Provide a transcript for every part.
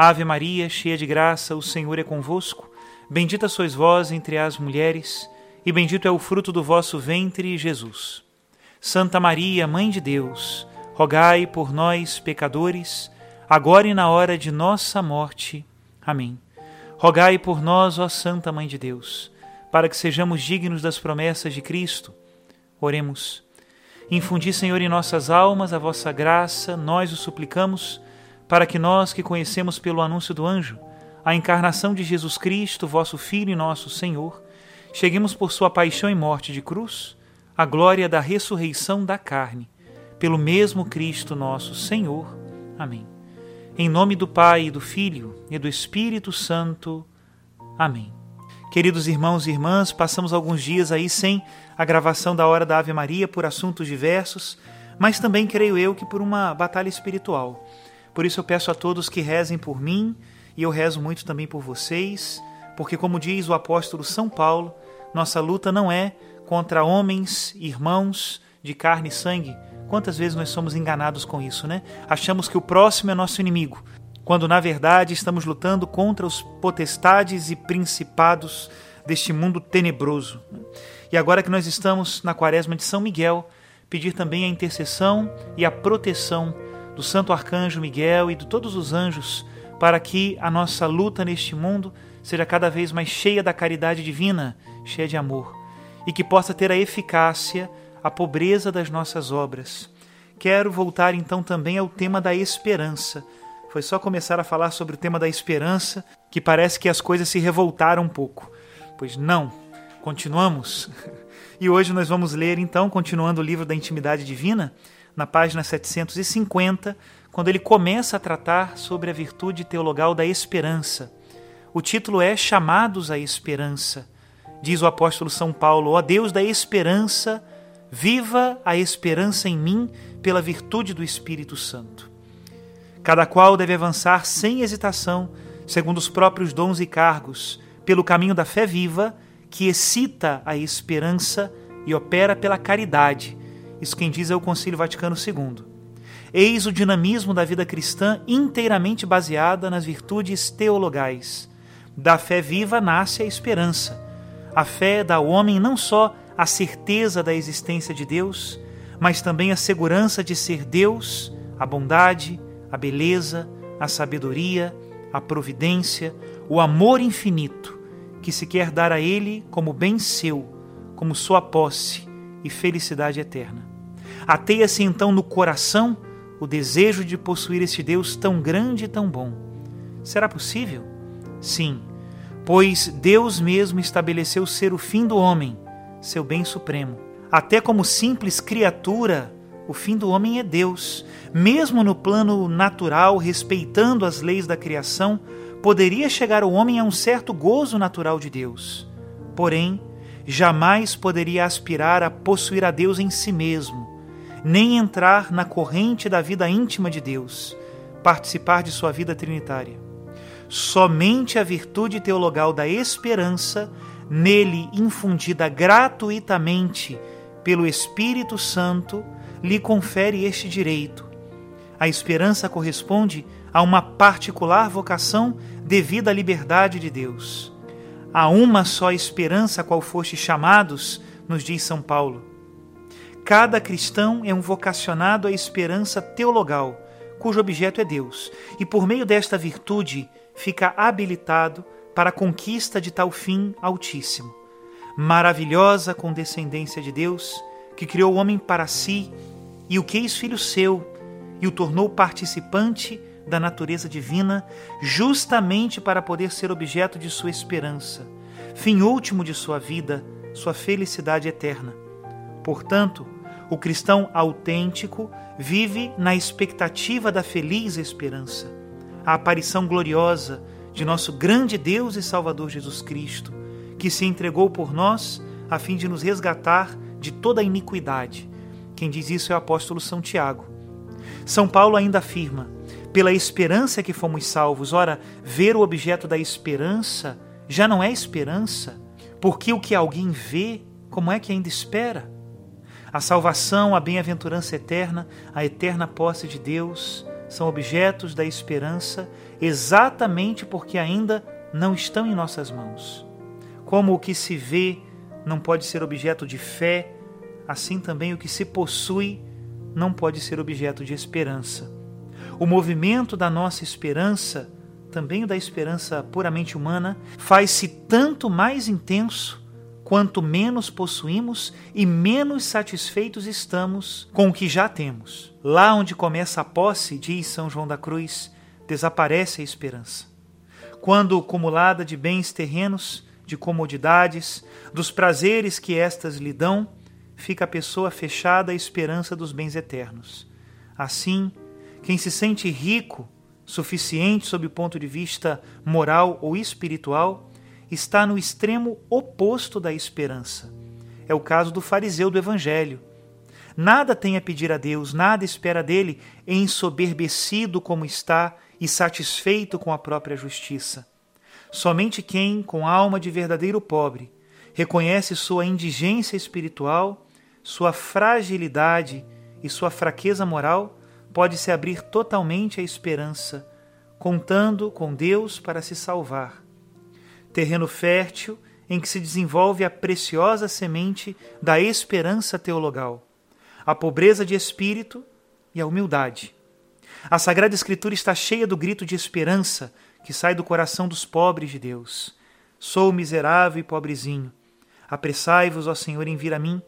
Ave Maria, cheia de graça, o Senhor é convosco. Bendita sois vós entre as mulheres, e bendito é o fruto do vosso ventre, Jesus. Santa Maria, Mãe de Deus, rogai por nós, pecadores, agora e na hora de nossa morte. Amém. Rogai por nós, ó Santa Mãe de Deus, para que sejamos dignos das promessas de Cristo. Oremos. Infundi, Senhor, em nossas almas a vossa graça, nós o suplicamos para que nós que conhecemos pelo anúncio do anjo a encarnação de Jesus Cristo, vosso Filho e nosso Senhor, cheguemos por sua paixão e morte de cruz à glória da ressurreição da carne, pelo mesmo Cristo nosso Senhor. Amém. Em nome do Pai, e do Filho e do Espírito Santo. Amém. Queridos irmãos e irmãs, passamos alguns dias aí sem a gravação da Hora da Ave Maria por assuntos diversos, mas também creio eu que por uma batalha espiritual. Por isso eu peço a todos que rezem por mim e eu rezo muito também por vocês, porque, como diz o apóstolo São Paulo, nossa luta não é contra homens, irmãos de carne e sangue. Quantas vezes nós somos enganados com isso, né? Achamos que o próximo é nosso inimigo, quando na verdade estamos lutando contra os potestades e principados deste mundo tenebroso. E agora que nós estamos na quaresma de São Miguel, pedir também a intercessão e a proteção do Santo Arcanjo Miguel e de todos os anjos, para que a nossa luta neste mundo seja cada vez mais cheia da caridade divina, cheia de amor, e que possa ter a eficácia, a pobreza das nossas obras. Quero voltar então também ao tema da esperança. Foi só começar a falar sobre o tema da esperança que parece que as coisas se revoltaram um pouco. Pois não, continuamos. E hoje nós vamos ler então, continuando o livro da Intimidade Divina, na página 750, quando ele começa a tratar sobre a virtude teologal da esperança. O título é Chamados à Esperança. Diz o apóstolo São Paulo: Ó Deus da esperança, viva a esperança em mim pela virtude do Espírito Santo. Cada qual deve avançar sem hesitação, segundo os próprios dons e cargos, pelo caminho da fé viva, que excita a esperança e opera pela caridade isso quem diz é o Concílio Vaticano II. Eis o dinamismo da vida cristã inteiramente baseada nas virtudes teologais. Da fé viva nasce a esperança. A fé dá ao homem não só a certeza da existência de Deus, mas também a segurança de ser Deus, a bondade, a beleza, a sabedoria, a providência, o amor infinito que se quer dar a Ele como bem seu, como sua posse e felicidade eterna. Ateia-se então no coração o desejo de possuir este Deus tão grande e tão bom. Será possível? Sim, pois Deus mesmo estabeleceu ser o fim do homem, seu bem supremo. Até como simples criatura, o fim do homem é Deus. Mesmo no plano natural, respeitando as leis da criação, poderia chegar o homem a um certo gozo natural de Deus. Porém, jamais poderia aspirar a possuir a Deus em si mesmo, nem entrar na corrente da vida íntima de Deus, participar de sua vida trinitária. Somente a virtude teologal da esperança, nele infundida gratuitamente pelo Espírito Santo, lhe confere este direito. A esperança corresponde a uma particular vocação devida à liberdade de Deus. Há uma só esperança a qual foste chamados, nos diz São Paulo. Cada cristão é um vocacionado à esperança teologal, cujo objeto é Deus, e por meio desta virtude fica habilitado para a conquista de tal fim altíssimo. Maravilhosa condescendência de Deus, que criou o homem para si e o quis filho seu, e o tornou participante da natureza divina, justamente para poder ser objeto de sua esperança, fim último de sua vida, sua felicidade eterna. Portanto, o cristão autêntico vive na expectativa da feliz esperança, a aparição gloriosa de nosso grande Deus e Salvador Jesus Cristo, que se entregou por nós a fim de nos resgatar de toda a iniquidade. Quem diz isso é o apóstolo São Tiago. São Paulo ainda afirma: pela esperança que fomos salvos. Ora, ver o objeto da esperança já não é esperança, porque o que alguém vê, como é que ainda espera? A salvação, a bem-aventurança eterna, a eterna posse de Deus são objetos da esperança exatamente porque ainda não estão em nossas mãos. Como o que se vê não pode ser objeto de fé, assim também o que se possui não pode ser objeto de esperança. O movimento da nossa esperança, também o da esperança puramente humana, faz-se tanto mais intenso quanto menos possuímos e menos satisfeitos estamos com o que já temos. Lá onde começa a posse, diz São João da Cruz, desaparece a esperança. Quando acumulada de bens terrenos, de comodidades, dos prazeres que estas lhe dão, fica a pessoa fechada à esperança dos bens eternos. Assim, quem se sente rico, suficiente sob o ponto de vista moral ou espiritual, está no extremo oposto da esperança. É o caso do fariseu do Evangelho. Nada tem a pedir a Deus, nada espera dele, ensoberbecido como está e satisfeito com a própria justiça. Somente quem, com alma de verdadeiro pobre, reconhece sua indigência espiritual, sua fragilidade e sua fraqueza moral, pode se abrir totalmente à esperança, contando com Deus para se salvar terreno fértil em que se desenvolve a preciosa semente da esperança teologal, a pobreza de espírito e a humildade. A Sagrada Escritura está cheia do grito de esperança que sai do coração dos pobres de Deus. Sou miserável e pobrezinho. Apressai-vos, ó Senhor, em vir a mim.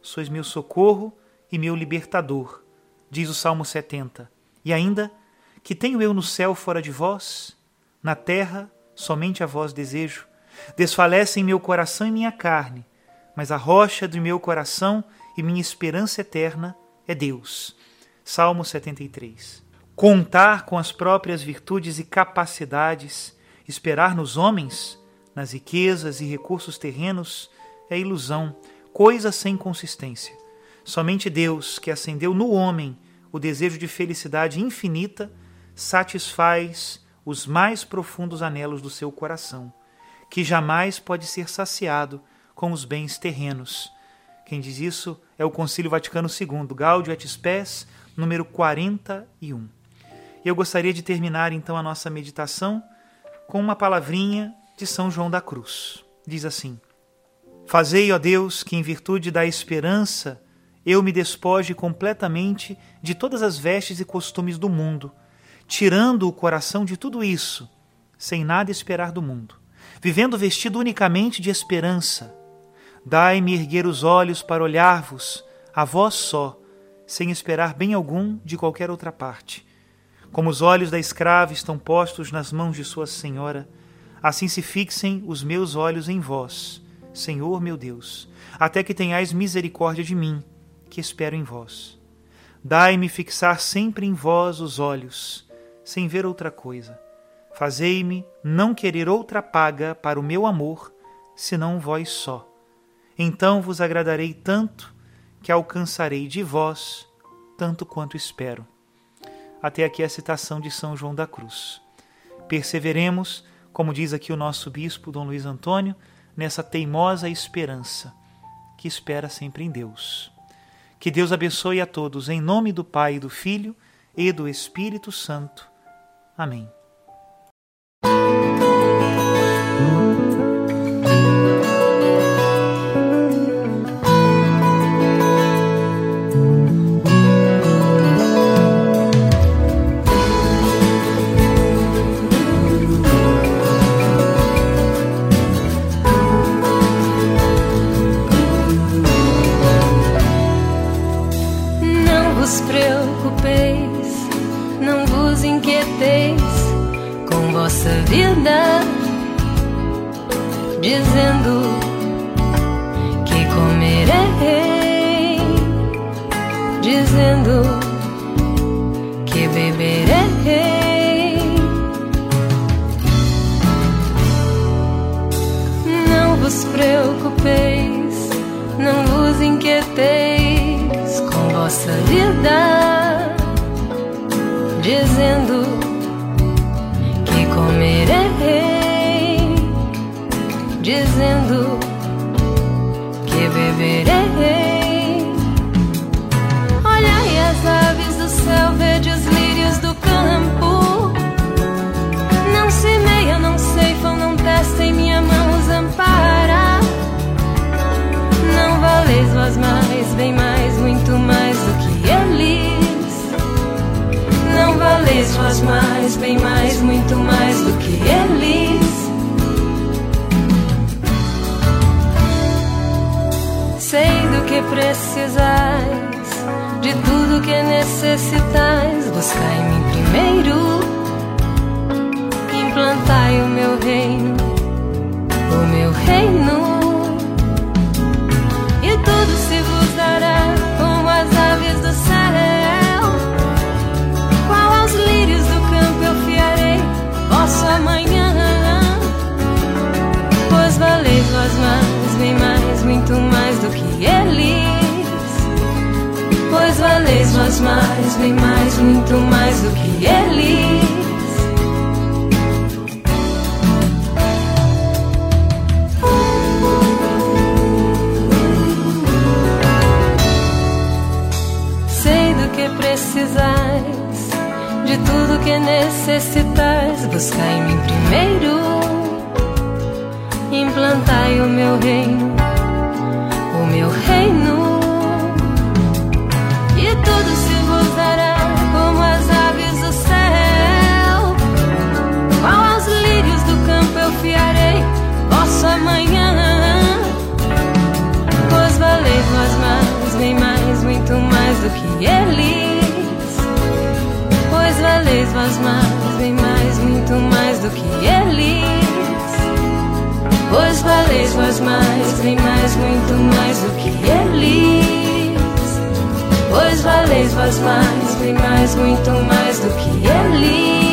Sois meu socorro e meu libertador, diz o Salmo 70. E ainda, que tenho eu no céu fora de vós? Na terra somente a vós desejo. Desfalece em meu coração e minha carne, mas a rocha do meu coração e minha esperança eterna é Deus. Salmo 73. Contar com as próprias virtudes e capacidades, esperar nos homens, nas riquezas e recursos terrenos, é ilusão, coisa sem consistência. Somente Deus, que acendeu no homem o desejo de felicidade infinita, satisfaz os mais profundos anelos do seu coração, que jamais pode ser saciado com os bens terrenos. Quem diz isso é o Concílio Vaticano II, Gaudio et Spes, número 41. E eu gostaria de terminar então a nossa meditação com uma palavrinha de São João da Cruz. Diz assim: Fazei, ó Deus, que em virtude da esperança eu me despoje completamente de todas as vestes e costumes do mundo tirando o coração de tudo isso, sem nada esperar do mundo, vivendo vestido unicamente de esperança. Dai-me erguer os olhos para olhar-vos, a vós só, sem esperar bem algum de qualquer outra parte. Como os olhos da escrava estão postos nas mãos de sua senhora, assim se fixem os meus olhos em vós, Senhor meu Deus, até que tenhais misericórdia de mim, que espero em vós. Dai-me fixar sempre em vós os olhos, sem ver outra coisa. Fazei-me não querer outra paga para o meu amor, senão vós só. Então vos agradarei tanto que alcançarei de vós tanto quanto espero. Até aqui a citação de São João da Cruz. Perseveremos, como diz aqui o nosso bispo Dom Luiz Antônio, nessa teimosa esperança que espera sempre em Deus. Que Deus abençoe a todos, em nome do Pai, do Filho e do Espírito Santo. Amém. nossa vida, dizendo nós mais, bem mais, muito mais do que eles. Sei do que precisais, de tudo que necessitais, buscai-me primeiro. mais, bem mais, muito mais do que eles. Sei do que precisais, de tudo que necessitais, buscai-me primeiro, implantai o meu reino Pois valeis voz mais, bem mais, muito mais do que eles. Pois valeis voz mais, bem mais, muito mais do que eles.